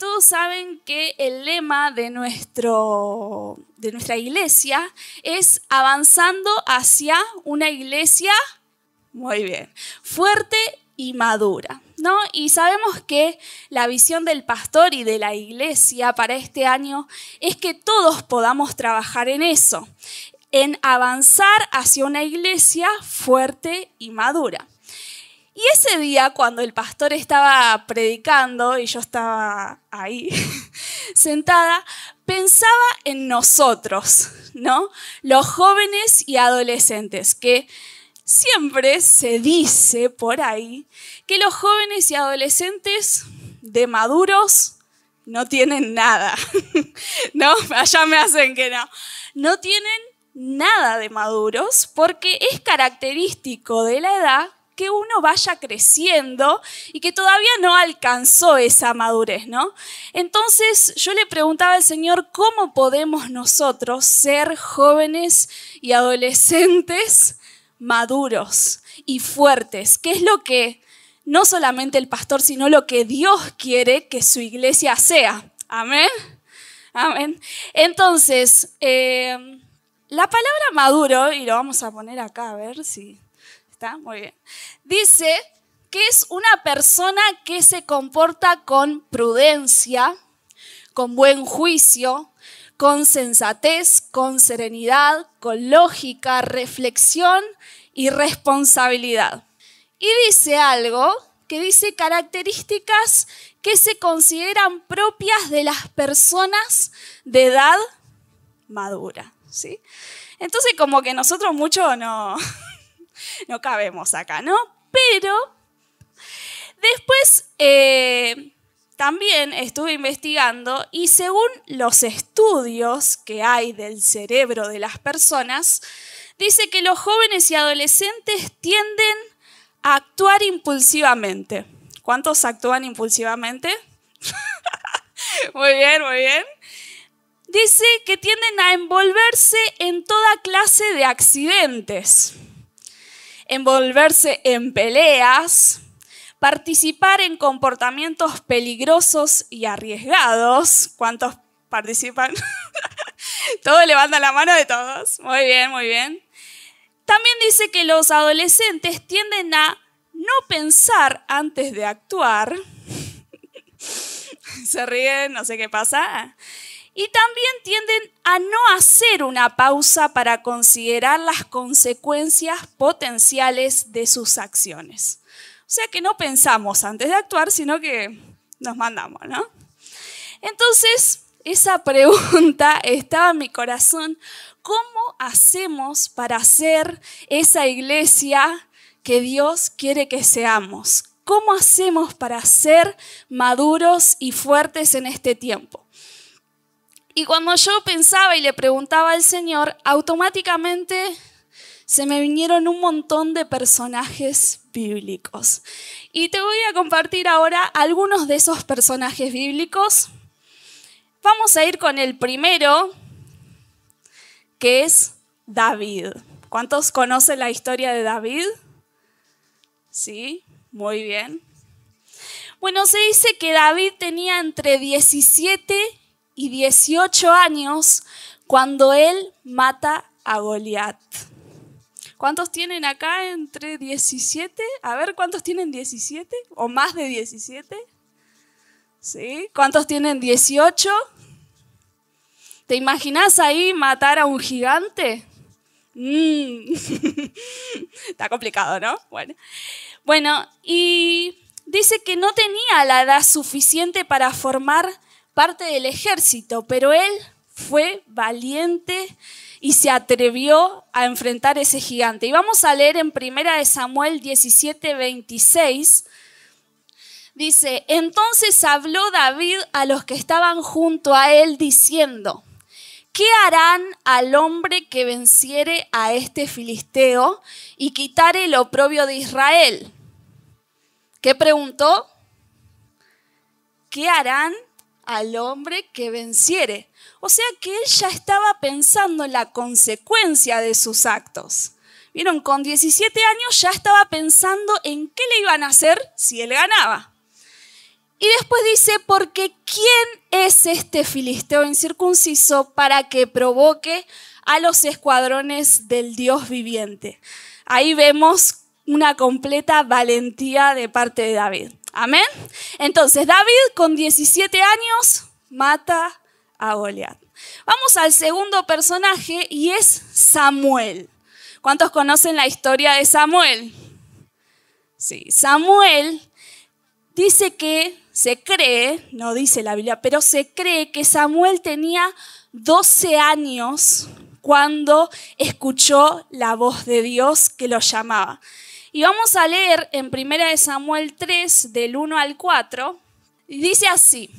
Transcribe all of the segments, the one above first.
todos saben que el lema de, nuestro, de nuestra iglesia es avanzando hacia una iglesia, muy bien, fuerte y madura. ¿No? Y sabemos que la visión del pastor y de la iglesia para este año es que todos podamos trabajar en eso, en avanzar hacia una iglesia fuerte y madura. Y ese día, cuando el pastor estaba predicando y yo estaba ahí sentada, pensaba en nosotros, ¿no? Los jóvenes y adolescentes, que siempre se dice por ahí que los jóvenes y adolescentes de maduros no tienen nada, ¿no? Allá me hacen que no. No tienen nada de maduros porque es característico de la edad que uno vaya creciendo y que todavía no alcanzó esa madurez, ¿no? Entonces yo le preguntaba al Señor, ¿cómo podemos nosotros ser jóvenes y adolescentes maduros y fuertes? ¿Qué es lo que no solamente el pastor, sino lo que Dios quiere que su iglesia sea? Amén. Amén. Entonces, eh, la palabra maduro, y lo vamos a poner acá a ver si muy bien. Dice que es una persona que se comporta con prudencia, con buen juicio, con sensatez, con serenidad, con lógica, reflexión y responsabilidad. Y dice algo que dice características que se consideran propias de las personas de edad madura. ¿sí? Entonces como que nosotros mucho no, no cabemos acá, ¿no? Pero después eh, también estuve investigando y según los estudios que hay del cerebro de las personas, dice que los jóvenes y adolescentes tienden a actuar impulsivamente. ¿Cuántos actúan impulsivamente? muy bien, muy bien. Dice que tienden a envolverse en toda clase de accidentes envolverse en peleas, participar en comportamientos peligrosos y arriesgados. ¿Cuántos participan? todos levantan la mano de todos. Muy bien, muy bien. También dice que los adolescentes tienden a no pensar antes de actuar. Se ríen, no sé qué pasa y también tienden a no hacer una pausa para considerar las consecuencias potenciales de sus acciones. O sea que no pensamos antes de actuar, sino que nos mandamos, ¿no? Entonces, esa pregunta estaba en mi corazón. ¿Cómo hacemos para ser esa iglesia que Dios quiere que seamos? ¿Cómo hacemos para ser maduros y fuertes en este tiempo? Y cuando yo pensaba y le preguntaba al Señor, automáticamente se me vinieron un montón de personajes bíblicos. Y te voy a compartir ahora algunos de esos personajes bíblicos. Vamos a ir con el primero, que es David. ¿Cuántos conocen la historia de David? Sí, muy bien. Bueno, se dice que David tenía entre 17 y 18 años cuando él mata a Goliat. ¿Cuántos tienen acá entre 17? A ver, ¿cuántos tienen 17? ¿O más de 17? ¿Sí? ¿Cuántos tienen 18? ¿Te imaginas ahí matar a un gigante? Mm. Está complicado, ¿no? Bueno. bueno, y dice que no tenía la edad suficiente para formar parte del ejército, pero él fue valiente y se atrevió a enfrentar ese gigante. Y vamos a leer en primera de Samuel 17, 26. Dice, entonces habló David a los que estaban junto a él diciendo, ¿qué harán al hombre que venciere a este filisteo y quitare el oprobio de Israel? ¿Qué preguntó? ¿Qué harán al hombre que venciere. O sea que él ya estaba pensando en la consecuencia de sus actos. Vieron, con 17 años ya estaba pensando en qué le iban a hacer si él ganaba. Y después dice, porque ¿quién es este filisteo incircunciso para que provoque a los escuadrones del Dios viviente? Ahí vemos una completa valentía de parte de David. Amén. Entonces, David con 17 años mata a Goliat. Vamos al segundo personaje y es Samuel. ¿Cuántos conocen la historia de Samuel? Sí, Samuel dice que se cree, no dice la Biblia, pero se cree que Samuel tenía 12 años cuando escuchó la voz de Dios que lo llamaba. Y vamos a leer en 1 Samuel 3, del 1 al 4, y dice así,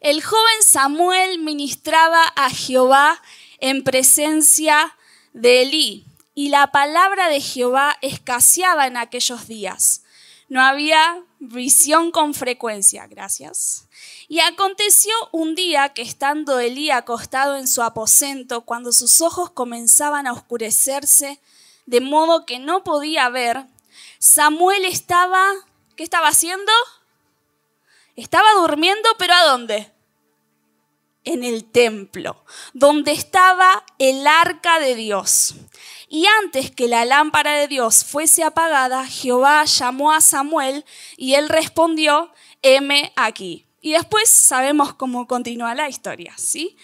el joven Samuel ministraba a Jehová en presencia de Elí, y la palabra de Jehová escaseaba en aquellos días. No había visión con frecuencia, gracias. Y aconteció un día que estando Elí acostado en su aposento, cuando sus ojos comenzaban a oscurecerse, de modo que no podía ver, Samuel estaba, ¿qué estaba haciendo? Estaba durmiendo, pero ¿a dónde? En el templo, donde estaba el arca de Dios. Y antes que la lámpara de Dios fuese apagada, Jehová llamó a Samuel y él respondió, heme aquí. Y después sabemos cómo continúa la historia, ¿sí?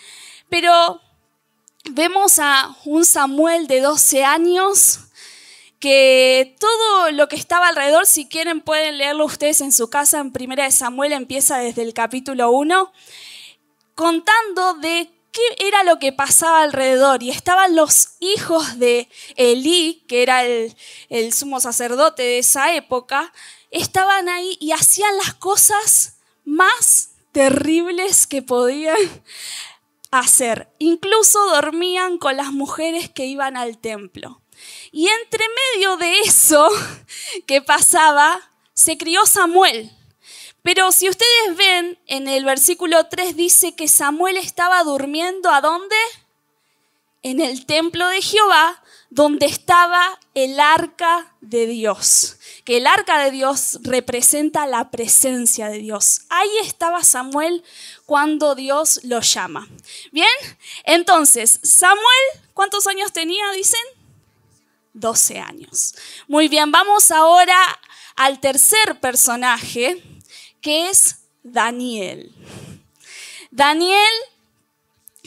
Pero vemos a un Samuel de 12 años que todo lo que estaba alrededor, si quieren pueden leerlo ustedes en su casa, en Primera de Samuel empieza desde el capítulo 1, contando de qué era lo que pasaba alrededor. Y estaban los hijos de Elí, que era el, el sumo sacerdote de esa época, estaban ahí y hacían las cosas más terribles que podían hacer. Incluso dormían con las mujeres que iban al templo. Y entre medio de eso que pasaba, se crió Samuel. Pero si ustedes ven, en el versículo 3 dice que Samuel estaba durmiendo ¿a dónde? En el templo de Jehová, donde estaba el arca de Dios. Que el arca de Dios representa la presencia de Dios. Ahí estaba Samuel cuando Dios lo llama. Bien, entonces, Samuel, ¿cuántos años tenía, dicen? 12 años. Muy bien, vamos ahora al tercer personaje, que es Daniel. Daniel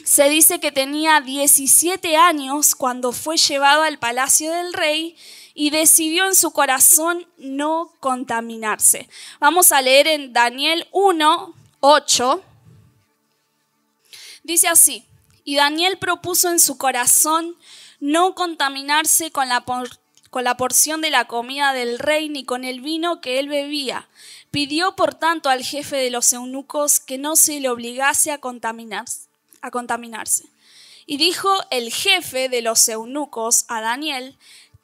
se dice que tenía 17 años cuando fue llevado al palacio del rey y decidió en su corazón no contaminarse. Vamos a leer en Daniel 1, 8. Dice así, y Daniel propuso en su corazón no contaminarse con la, con la porción de la comida del rey ni con el vino que él bebía. Pidió, por tanto, al jefe de los eunucos que no se le obligase a contaminarse. A contaminarse. Y dijo el jefe de los eunucos a Daniel,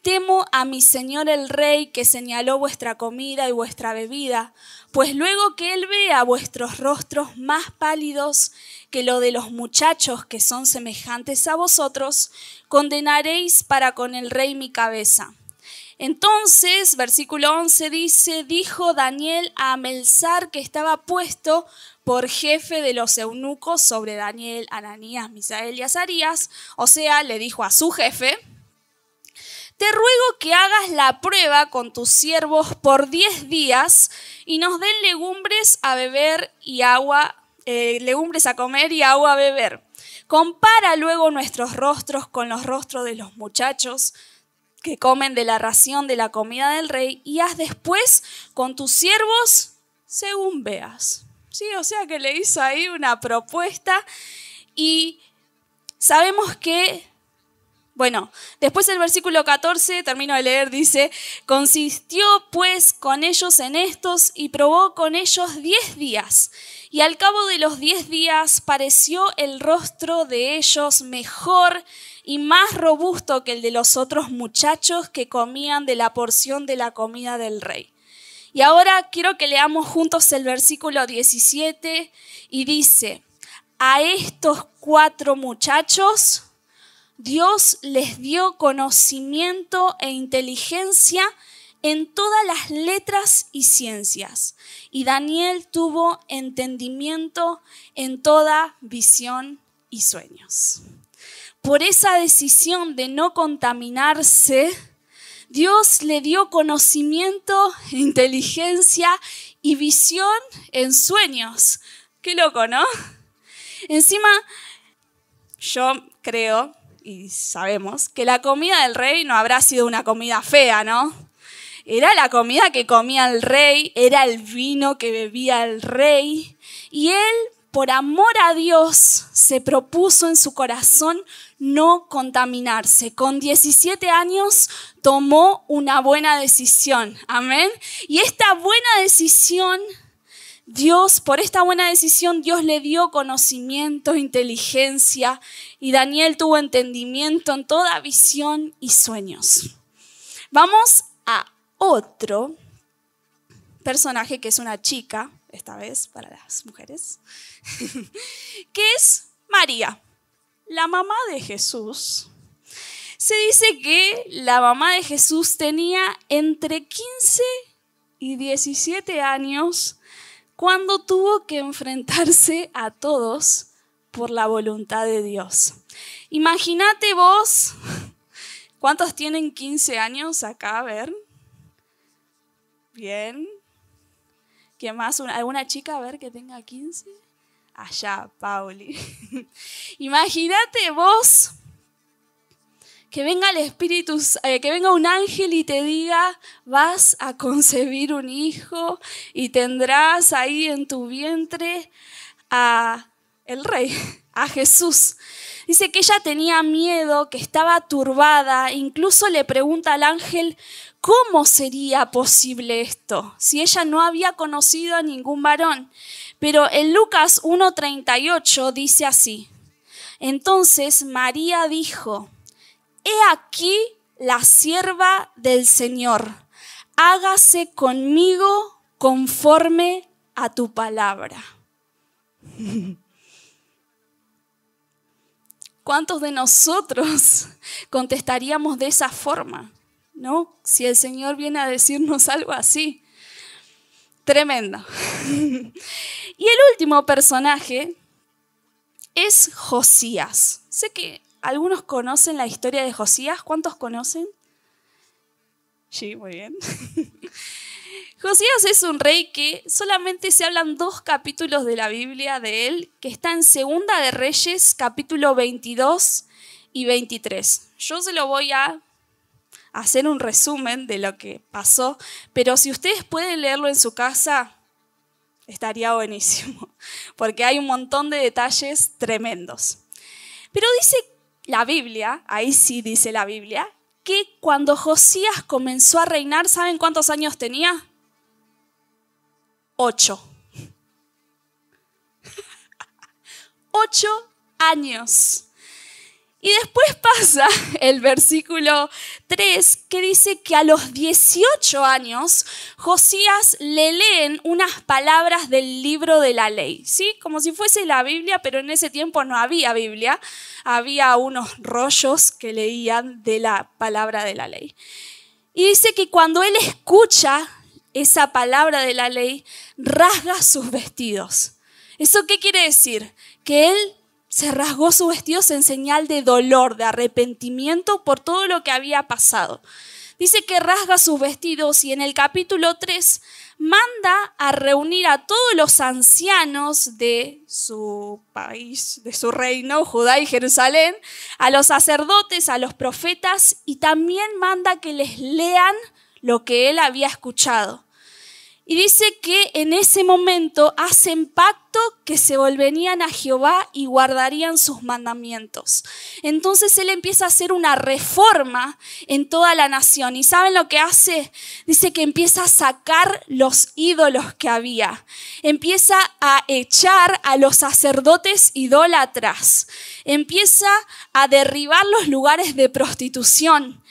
Temo a mi señor el rey que señaló vuestra comida y vuestra bebida, pues luego que él vea vuestros rostros más pálidos que lo de los muchachos que son semejantes a vosotros, condenaréis para con el rey mi cabeza. Entonces, versículo 11 dice, dijo Daniel a Melzar que estaba puesto por jefe de los eunucos sobre Daniel, Ananías, Misael y Azarías, o sea, le dijo a su jefe, te ruego que hagas la prueba con tus siervos por diez días y nos den legumbres a beber y agua eh, legumbres a comer y agua a beber. Compara luego nuestros rostros con los rostros de los muchachos que comen de la ración de la comida del rey y haz después con tus siervos según veas. Sí, o sea que le hizo ahí una propuesta y sabemos que bueno, después el versículo 14, termino de leer, dice, consistió pues con ellos en estos y probó con ellos diez días. Y al cabo de los diez días pareció el rostro de ellos mejor y más robusto que el de los otros muchachos que comían de la porción de la comida del rey. Y ahora quiero que leamos juntos el versículo 17 y dice, a estos cuatro muchachos, Dios les dio conocimiento e inteligencia en todas las letras y ciencias. Y Daniel tuvo entendimiento en toda visión y sueños. Por esa decisión de no contaminarse, Dios le dio conocimiento, inteligencia y visión en sueños. Qué loco, ¿no? Encima, yo creo y sabemos que la comida del rey no habrá sido una comida fea, ¿no? Era la comida que comía el rey, era el vino que bebía el rey. Y él, por amor a Dios, se propuso en su corazón no contaminarse. Con 17 años tomó una buena decisión. Amén. Y esta buena decisión Dios, por esta buena decisión, Dios le dio conocimiento, inteligencia y Daniel tuvo entendimiento en toda visión y sueños. Vamos a otro personaje que es una chica, esta vez para las mujeres, que es María, la mamá de Jesús. Se dice que la mamá de Jesús tenía entre 15 y 17 años cuando tuvo que enfrentarse a todos por la voluntad de Dios. Imagínate vos, ¿cuántos tienen 15 años acá? A ver. Bien. ¿Quién más? ¿Alguna chica a ver que tenga 15? Allá, Pauli. Imagínate vos que venga el Espíritu, eh, que venga un ángel y te diga, vas a concebir un hijo y tendrás ahí en tu vientre a el rey, a Jesús. Dice que ella tenía miedo, que estaba turbada, incluso le pregunta al ángel, ¿cómo sería posible esto si ella no había conocido a ningún varón? Pero en Lucas 1.38 dice así, entonces María dijo, He aquí la sierva del Señor, hágase conmigo conforme a tu palabra. ¿Cuántos de nosotros contestaríamos de esa forma? ¿No? Si el Señor viene a decirnos algo así. Tremendo. y el último personaje es Josías. Sé que ¿Algunos conocen la historia de Josías? ¿Cuántos conocen? Sí, muy bien. Josías es un rey que solamente se hablan dos capítulos de la Biblia de él, que está en Segunda de Reyes, capítulo 22 y 23. Yo se lo voy a hacer un resumen de lo que pasó, pero si ustedes pueden leerlo en su casa, estaría buenísimo, porque hay un montón de detalles tremendos. Pero dice la Biblia, ahí sí dice la Biblia, que cuando Josías comenzó a reinar, ¿saben cuántos años tenía? Ocho. Ocho años. Y después pasa el versículo 3 que dice que a los 18 años Josías le leen unas palabras del libro de la ley, ¿sí? Como si fuese la Biblia, pero en ese tiempo no había Biblia, había unos rollos que leían de la palabra de la ley. Y dice que cuando él escucha esa palabra de la ley, rasga sus vestidos. ¿Eso qué quiere decir? Que él se rasgó sus vestidos en señal de dolor, de arrepentimiento por todo lo que había pasado. Dice que rasga sus vestidos y en el capítulo 3 manda a reunir a todos los ancianos de su país, de su reino, Judá y Jerusalén, a los sacerdotes, a los profetas y también manda que les lean lo que él había escuchado. Y dice que en ese momento hacen pacto que se volverían a Jehová y guardarían sus mandamientos. Entonces él empieza a hacer una reforma en toda la nación. ¿Y saben lo que hace? Dice que empieza a sacar los ídolos que había. Empieza a echar a los sacerdotes idólatras. Empieza a derribar los lugares de prostitución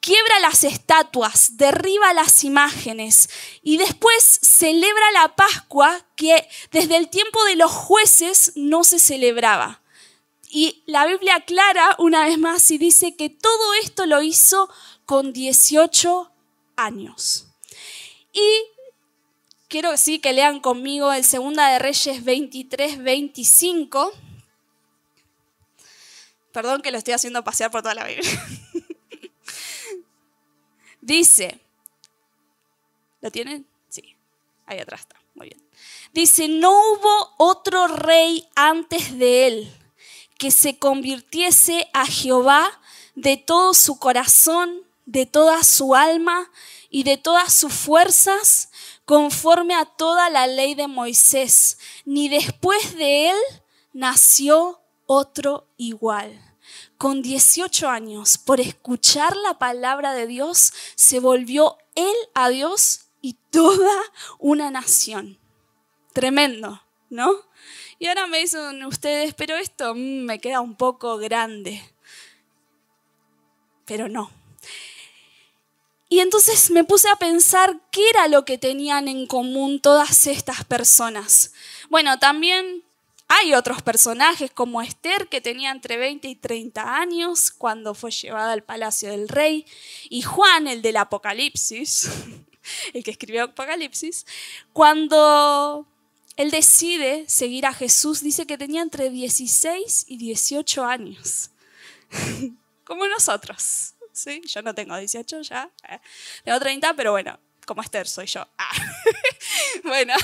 quiebra las estatuas, derriba las imágenes y después celebra la Pascua que desde el tiempo de los jueces no se celebraba. Y la Biblia aclara una vez más y dice que todo esto lo hizo con 18 años. Y quiero sí que lean conmigo el Segunda de Reyes 23, 25. Perdón que lo estoy haciendo pasear por toda la Biblia. Dice, ¿lo tienen? Sí, ahí atrás está, muy bien. Dice, no hubo otro rey antes de él que se convirtiese a Jehová de todo su corazón, de toda su alma y de todas sus fuerzas, conforme a toda la ley de Moisés. Ni después de él nació otro igual. Con 18 años, por escuchar la palabra de Dios, se volvió él a Dios y toda una nación. Tremendo, ¿no? Y ahora me dicen ustedes, pero esto mm, me queda un poco grande. Pero no. Y entonces me puse a pensar qué era lo que tenían en común todas estas personas. Bueno, también hay otros personajes como Esther, que tenía entre 20 y 30 años cuando fue llevada al palacio del rey, y Juan, el del Apocalipsis, el que escribió Apocalipsis, cuando él decide seguir a Jesús, dice que tenía entre 16 y 18 años, como nosotros. ¿sí? Yo no tengo 18 ya, eh. tengo 30, pero bueno, como Esther soy yo. Ah. bueno.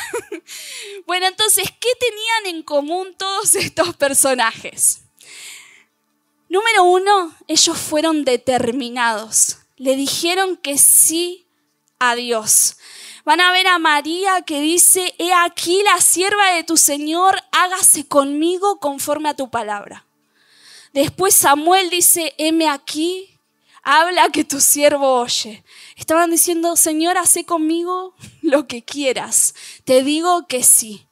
bueno, entonces, ¿qué tenían en común todos estos personajes? Número uno, ellos fueron determinados. Le dijeron que sí a Dios. Van a ver a María que dice, he aquí la sierva de tu Señor, hágase conmigo conforme a tu palabra. Después Samuel dice, heme aquí, habla que tu siervo oye. Estaban diciendo, Señor, hace conmigo lo que quieras. Te digo que sí.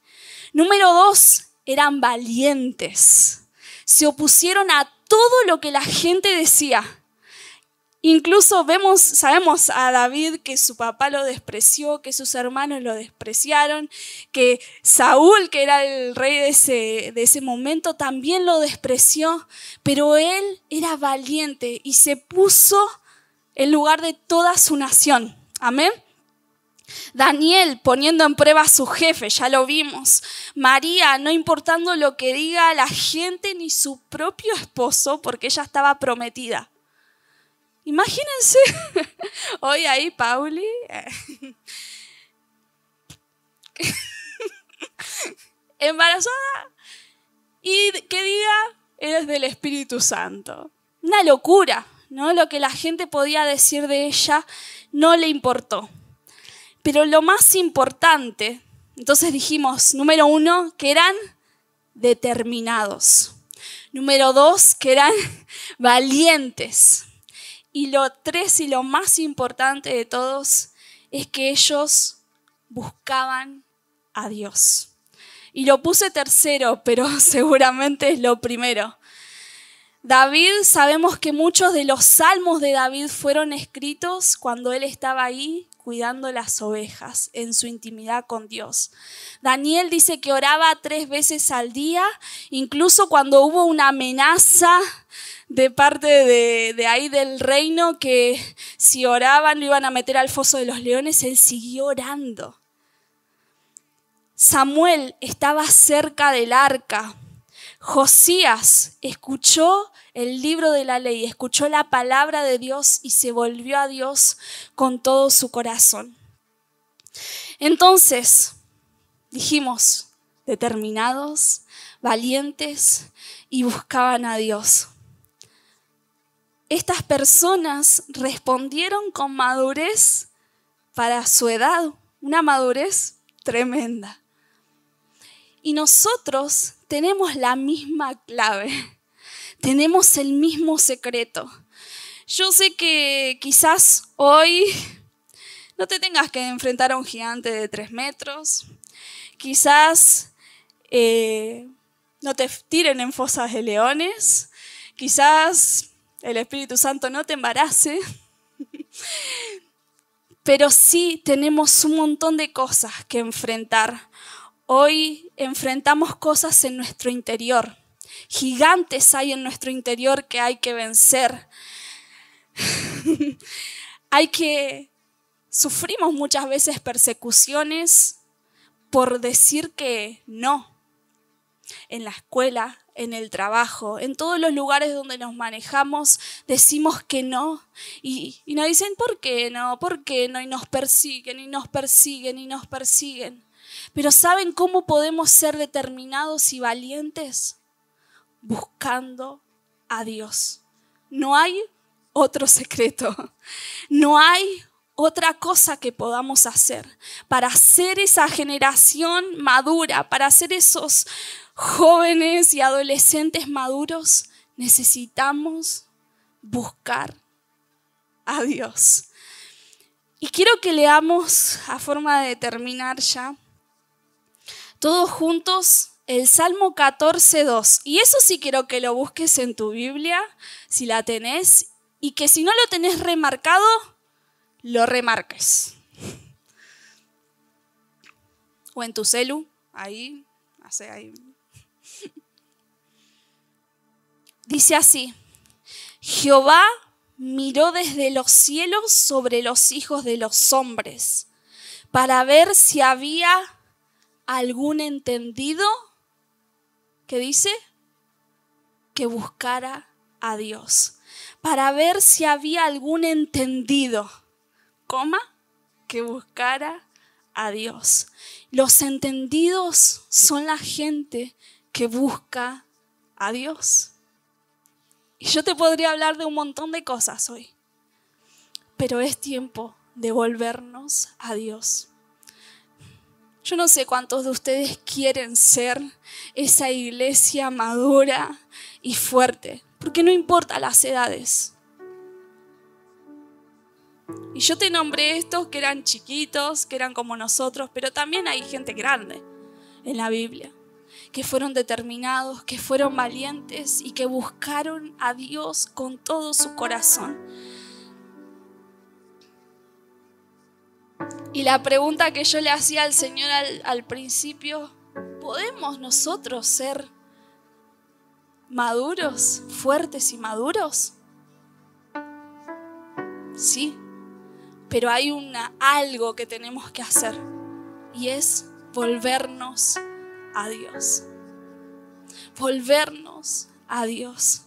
Número dos, eran valientes. Se opusieron a todo lo que la gente decía. Incluso vemos, sabemos a David que su papá lo despreció, que sus hermanos lo despreciaron, que Saúl, que era el rey de ese, de ese momento, también lo despreció, pero él era valiente y se puso en lugar de toda su nación. Amén. Daniel poniendo en prueba a su jefe, ya lo vimos. María no importando lo que diga la gente ni su propio esposo, porque ella estaba prometida. Imagínense, hoy ahí Pauli, embarazada y que diga, eres del Espíritu Santo. Una locura, ¿no? Lo que la gente podía decir de ella no le importó. Pero lo más importante, entonces dijimos, número uno, que eran determinados. Número dos, que eran valientes. Y lo tres y lo más importante de todos es que ellos buscaban a Dios. Y lo puse tercero, pero seguramente es lo primero. David, sabemos que muchos de los salmos de David fueron escritos cuando él estaba ahí cuidando las ovejas en su intimidad con Dios. Daniel dice que oraba tres veces al día, incluso cuando hubo una amenaza de parte de, ahí del reino que si oraban lo iban a meter al foso de los leones, él siguió orando. Samuel estaba cerca del arca. Josías escuchó el libro de la ley, escuchó la palabra de Dios y se volvió a Dios con todo su corazón. Entonces, dijimos, determinados, valientes y buscaban a Dios estas personas respondieron con madurez para su edad, una madurez tremenda. Y nosotros tenemos la misma clave, tenemos el mismo secreto. Yo sé que quizás hoy no te tengas que enfrentar a un gigante de tres metros, quizás eh, no te tiren en fosas de leones, quizás el Espíritu Santo no te embarace, pero sí tenemos un montón de cosas que enfrentar. Hoy enfrentamos cosas en nuestro interior. Gigantes hay en nuestro interior que hay que vencer. hay que sufrimos muchas veces persecuciones por decir que no. En la escuela, en el trabajo, en todos los lugares donde nos manejamos, decimos que no. Y, nos dicen, ¿por qué no? ¿Por qué no? Y nos persiguen, y nos persiguen, y nos persiguen. Pero ¿saben cómo podemos ser determinados y valientes? Buscando a Dios. No hay otro secreto. No hay otra cosa que podamos hacer para ser esa generación madura, para ser esos jóvenes y adolescentes maduros, necesitamos buscar a Dios. Y quiero que leamos a forma de terminar ya, todos juntos, el Salmo 14.2. Y eso sí quiero que lo busques en tu Biblia, si la tenés, y que si no lo tenés remarcado, lo remarques. O en tu celu, ahí, hace ahí. Dice así, Jehová miró desde los cielos sobre los hijos de los hombres para ver si había algún entendido que dice que buscara a Dios, para ver si había algún entendido coma, que buscara a Dios. Los entendidos son la gente que busca a Dios. Y yo te podría hablar de un montón de cosas hoy, pero es tiempo de volvernos a Dios. Yo no sé cuántos de ustedes quieren ser esa iglesia madura y fuerte, porque no importa las edades. Y yo te nombré estos que eran chiquitos, que eran como nosotros, pero también hay gente grande en la Biblia, que fueron determinados, que fueron valientes y que buscaron a Dios con todo su corazón. Y la pregunta que yo le hacía al Señor al, principio, ¿podemos nosotros ser maduros, fuertes y maduros? Sí, pero hay una, algo que tenemos que hacer y es volvernos a Dios. Volvernos a Dios.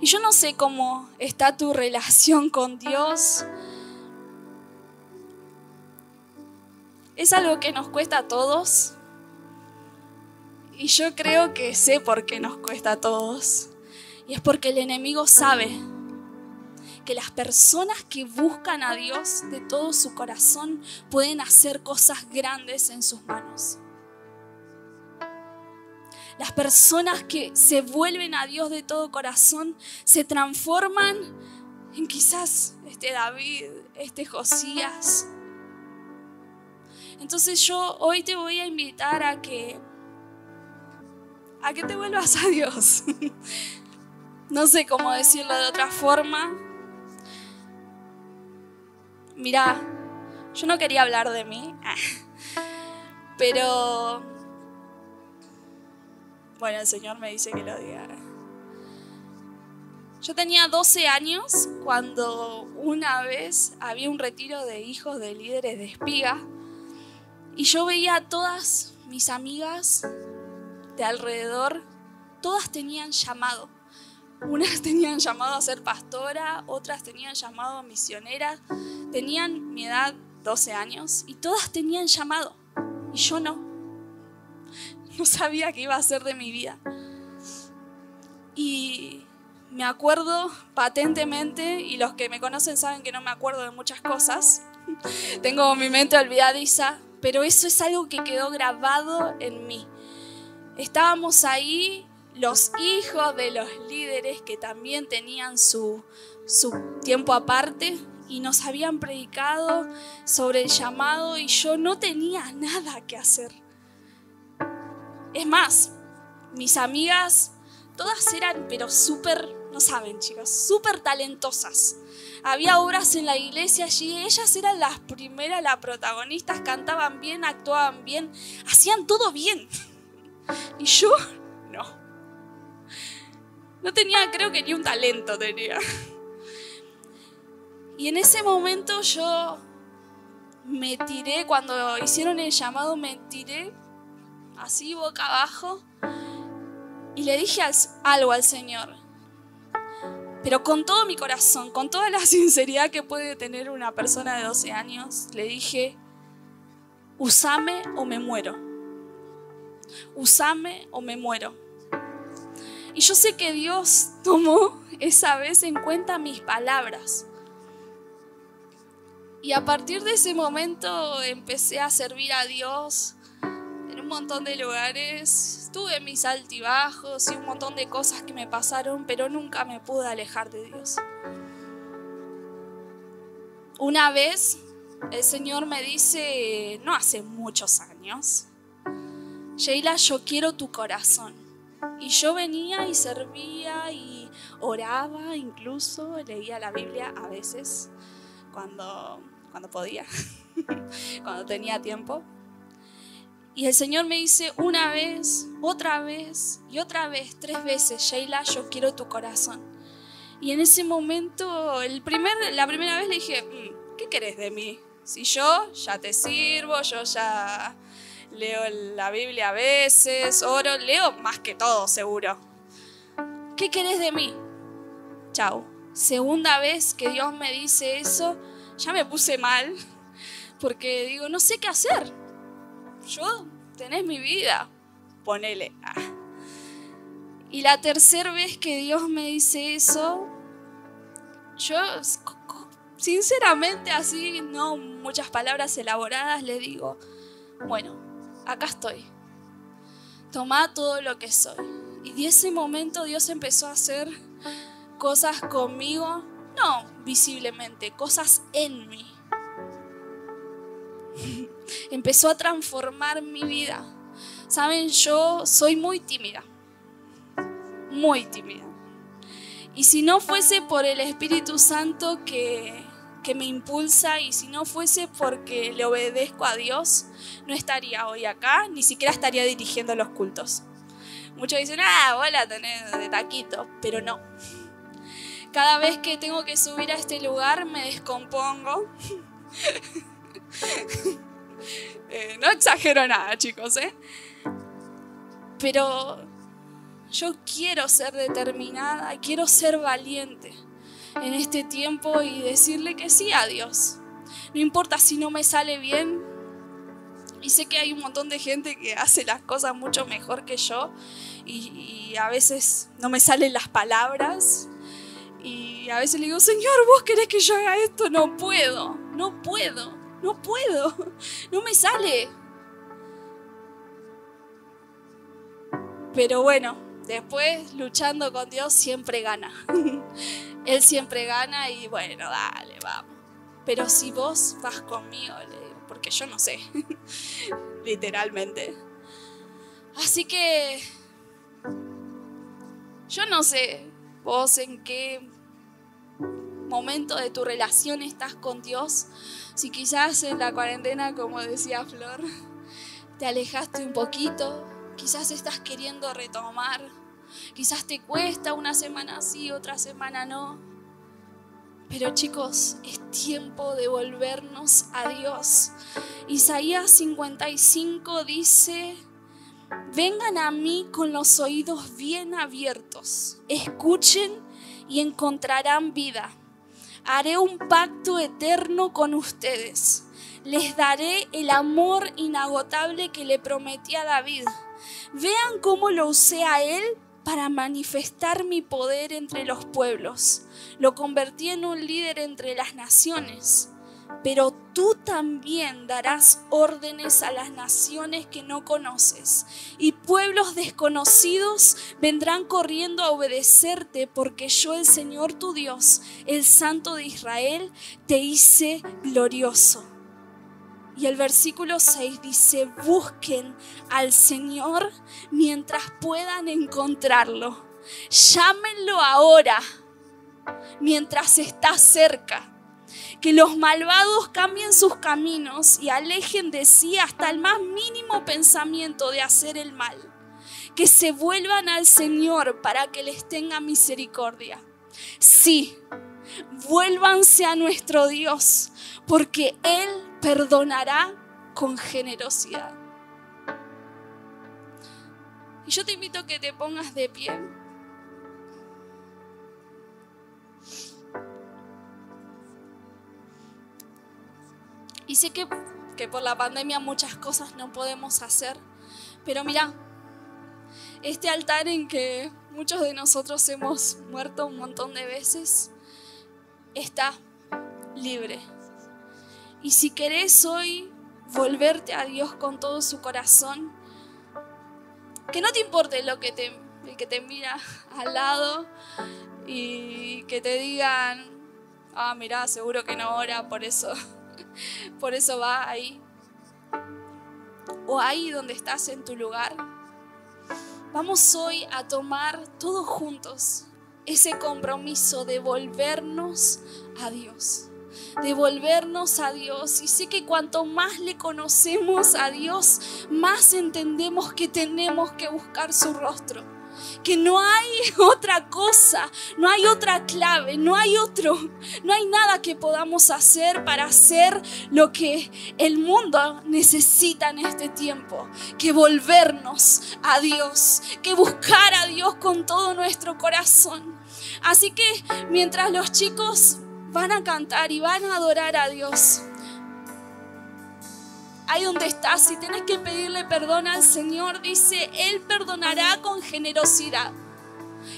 Y yo no sé cómo está tu relación con Dios. Es algo que nos cuesta a todos. Y yo creo que sé por qué nos cuesta a todos. Y es porque el enemigo sabe que las personas que buscan a Dios de todo su corazón pueden hacer cosas grandes en sus manos. Las personas que se vuelven a Dios de todo corazón se transforman en quizás este David, este Josías. Entonces yo hoy te voy a invitar a que a que te vuelvas a Dios. no sé cómo decirlo de otra forma, Mira, yo no quería hablar de mí, pero bueno, el Señor me dice que lo diga. Yo tenía 12 años cuando una vez había un retiro de hijos de líderes de espiga y yo veía a todas mis amigas de alrededor, todas tenían llamado. Unas tenían llamado a ser pastora, otras tenían llamado a misionera, tenían mi edad, 12 años, y todas tenían llamado, y yo no. No sabía qué iba a ser de mi vida. Y me acuerdo patentemente, y los que me conocen saben que no me acuerdo de muchas cosas, tengo mi mente olvidadiza, pero eso es algo que quedó grabado en mí. Estábamos ahí los hijos de los líderes que también tenían su, su tiempo aparte y nos habían predicado sobre el llamado y yo no tenía nada que hacer. Es más, mis amigas, todas eran, pero súper, no saben chicos, súper talentosas. Había obras en la iglesia allí, ellas eran las primeras, las protagonistas, cantaban bien, actuaban bien, hacían todo bien. Y yo no tenía, creo que ni un talento tenía. Y en ese momento yo me tiré, cuando hicieron el llamado, me tiré así boca abajo y le dije algo al Señor. Pero con todo mi corazón, con toda la sinceridad que puede tener una persona de 12 años, le dije, usame o me muero. Usame o me muero. Y yo sé que Dios tomó esa vez en cuenta mis palabras. Y a partir de ese momento empecé a servir a Dios montón de lugares. Tuve mis altibajos y un montón de cosas que me pasaron, pero nunca me pude alejar de Dios. Una vez el Señor me dice, no hace muchos años, Sheila, yo quiero tu corazón. Y yo venía y servía y oraba, incluso leía la Biblia a veces cuando cuando podía, cuando tenía tiempo. Y el Señor me dice una vez, otra vez y otra vez, tres veces, Sheila, yo quiero tu corazón. Y en ese momento, el primer, la primera vez le dije, mm, ¿qué querés de mí? Si yo ya te sirvo, yo ya leo la Biblia a veces, oro, leo más que todo, seguro. ¿Qué querés de mí? Chao. Segunda vez que Dios me dice eso, ya me puse mal porque digo, no sé qué hacer. Yo tenés mi vida, ponele. Ah. Y la tercera vez que Dios me dice eso, yo sinceramente así, no muchas palabras elaboradas, le digo, bueno, acá estoy. Toma todo lo que soy. Y de ese momento Dios empezó a hacer cosas conmigo no visiblemente, cosas en mí. Empezó a transformar mi vida. Saben, yo soy muy tímida, muy tímida. Y si no fuese por el Espíritu Santo que, que me impulsa y si no fuese porque le obedezco a Dios, no estaría hoy acá, ni siquiera estaría dirigiendo los cultos. Muchos dicen, ah, vos la tenés de taquito, pero no. Cada vez que tengo que subir a este lugar me descompongo. Eh, no exagero nada, chicos, ¿eh? Pero yo quiero ser determinada, quiero ser valiente en este tiempo y decirle que sí a Dios. No importa si no me sale bien. Y sé que hay un montón de gente que hace las cosas mucho mejor que yo y, y a veces no me salen las palabras y a veces le digo, Señor, vos querés que yo haga esto, no puedo, no puedo, no puedo, no me sale. Pero bueno, después luchando con Dios siempre gana. Él siempre gana y bueno, dale, vamos. Pero si vos vas conmigo, porque yo no sé, literalmente. Así que yo no sé vos en qué momento de tu relación estás con Dios. Si quizás en la cuarentena, como decía Flor, te alejaste un poquito, quizás estás queriendo retomar, quizás te cuesta una semana sí, otra semana no. Pero chicos, es tiempo de volvernos a Dios. Isaías 55 dice, vengan a mí con los oídos bien abiertos, escuchen y encontrarán vida. Haré un pacto eterno con ustedes. Les daré el amor inagotable que le prometí a David. Vean cómo lo usé a él para manifestar mi poder entre los pueblos. Lo convertí en un líder entre las naciones pero tú también darás órdenes a las naciones que no conoces, y pueblos desconocidos vendrán corriendo a obedecerte, porque yo, el Señor tu Dios, el Santo de Israel, te hice glorioso. Y el versículo 6 dice, busquen al Señor mientras puedan encontrarlo. Llámenlo ahora, mientras está cerca que los malvados cambien sus caminos y alejen de sí hasta el más mínimo pensamiento de hacer el mal. Que se vuelvan al Señor para que les tenga misericordia. Sí, vuélvanse a nuestro Dios, porque Él perdonará con generosidad. Y yo te invito a que te pongas de pie. Y sé que, que por la pandemia muchas cosas no podemos hacer, pero mira, este altar en que muchos de nosotros hemos muerto un montón de veces, está libre. Y si querés hoy volverte a Dios con todo su corazón, que no te importe lo que te, el que te mira al lado y que te digan, ah, mira, seguro que no ora, por eso, por eso va ahí. O ahí donde estás en tu lugar. Vamos hoy a tomar todos juntos ese compromiso de volvernos a Dios devolvernos a Dios. Y sé que cuanto más le conocemos a Dios, más entendemos que tenemos que buscar su rostro. Que no hay otra cosa, no hay otra clave, no hay otro, no hay nada que podamos hacer para hacer lo que el mundo necesita en este tiempo. Que volvernos a Dios, que buscar a Dios con todo nuestro corazón. Así que mientras los chicos van a cantar y van a adorar a Dios. Ahí donde estás, si tienes que pedirle perdón al Señor, dice, Él perdonará con generosidad.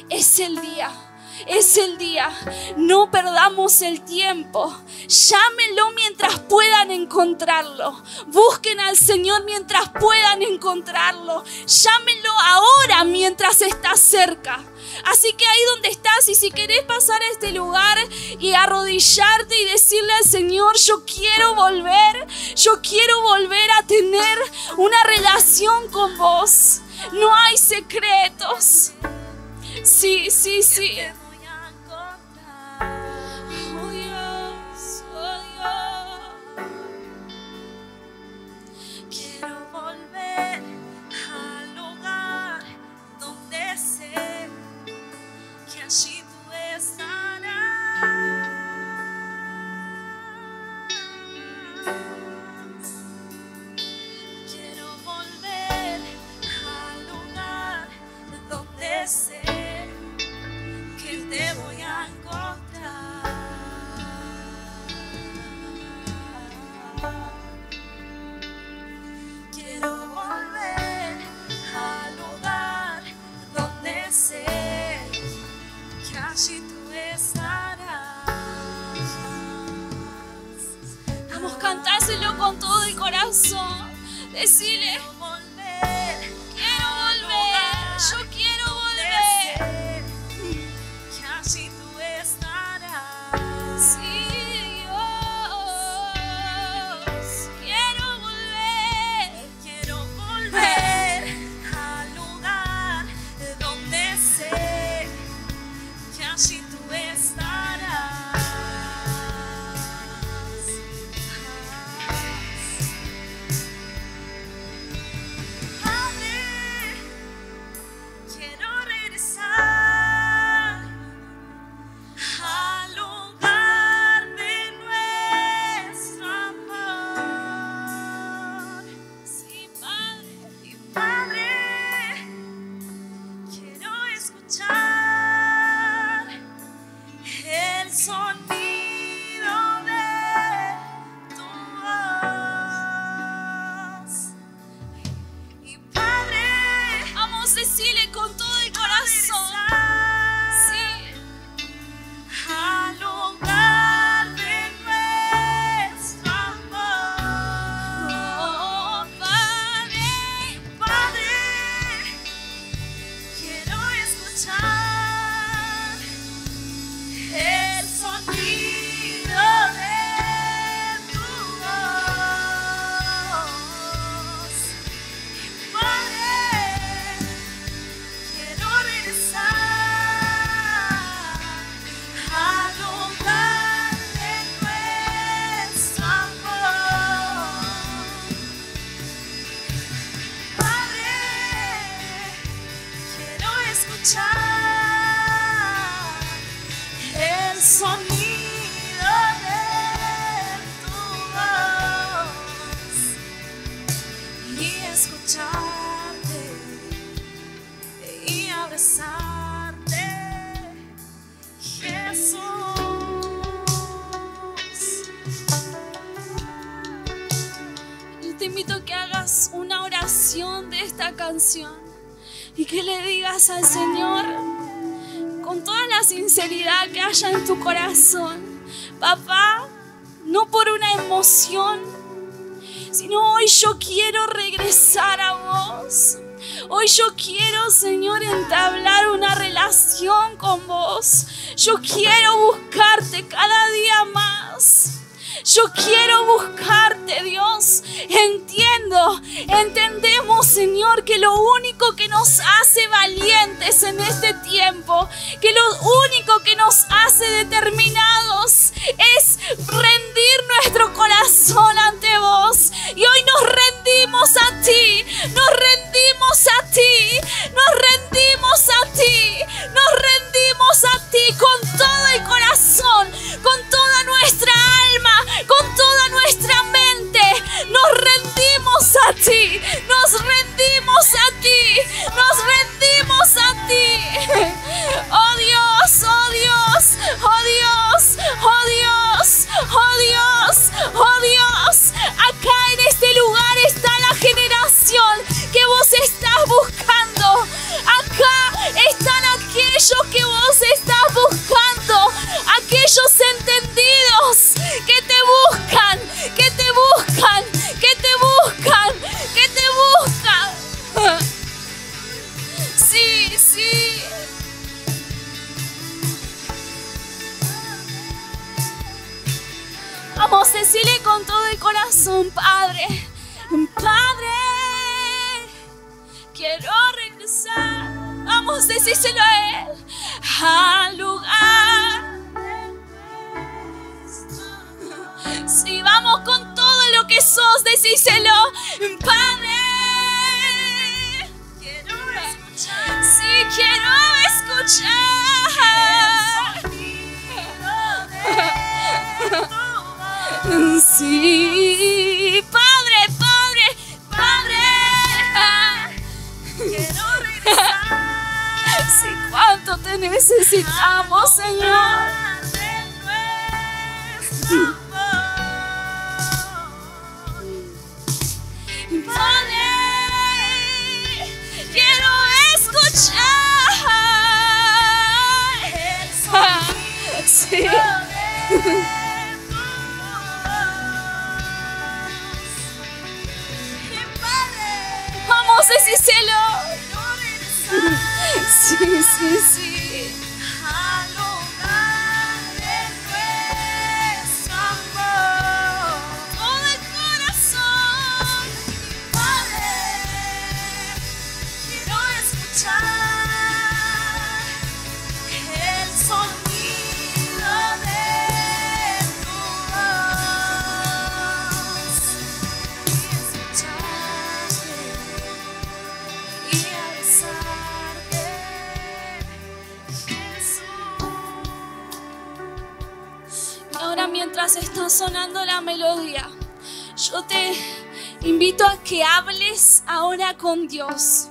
Es el día. Es el día. No perdamos el tiempo. Llámenlo mientras puedan encontrarlo. Busquen al Señor mientras puedan encontrarlo. Llámenlo ahora mientras está cerca. Así que ahí donde estás y si querés pasar a este lugar y arrodillarte y decirle al Señor, yo quiero volver, yo quiero volver a tener una relación con vos. No hay secretos. Sí, sí, sí. Te invito a que hagas una oración de esta canción y que le digas al Señor con toda la sinceridad que haya en tu corazón, papá, no por una emoción, sino hoy yo quiero regresar a vos. Hoy yo quiero, Señor, entablar una relación con vos. Yo quiero buscarte cada día más. Yo quiero buscarte, Dios. Entiendo, entendemos, Señor, que lo único que nos hace valientes en este tiempo, que lo único que nos hace determinados es rendir nuestro corazón ante vos. Y hoy nos rendimos a ti, nos rendimos a ti, nos rendimos a ti, nos rendimos a ti con todo el corazón, con alma, con toda nuestra mente. Nos rendimos a ti, nos rendimos a ti, nos rendimos a ti. Oh Dios, oh Dios, oh Dios, oh Dios, oh Dios, oh Dios. Vamos a decírselo. Sí, sí, sí. Con Dios.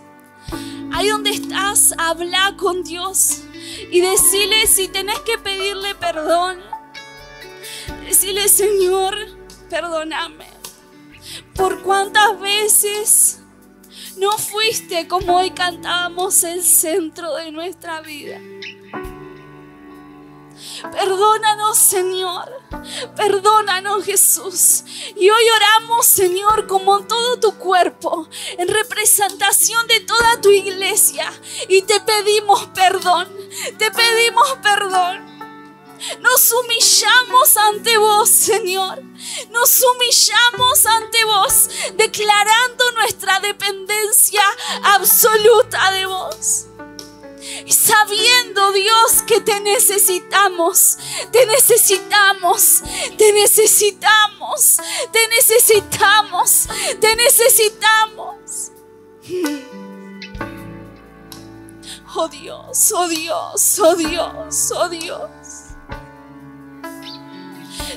Ahí donde estás, habla con Dios y decirle si tenés que pedirle perdón. Decirle, Señor, perdóname. Por cuántas veces no fuiste como hoy cantábamos el centro de nuestra vida. Perdónanos, Señor. Perdónanos, Jesús. Y hoy oramos, Señor, como todo tu cuerpo, en representación de toda tu iglesia. Y te pedimos perdón. Te pedimos perdón. Nos humillamos ante vos, Señor. Nos humillamos ante vos, declarando nuestra dependencia absoluta de vos. Sabiendo, Dios, que te necesitamos, te necesitamos, te necesitamos, te necesitamos, te necesitamos. Oh Dios, oh Dios, oh Dios, oh Dios.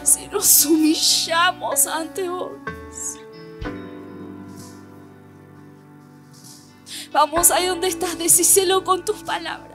Si nos humillamos ante vos. Vamos ahí donde estás, decíselo con tus palabras.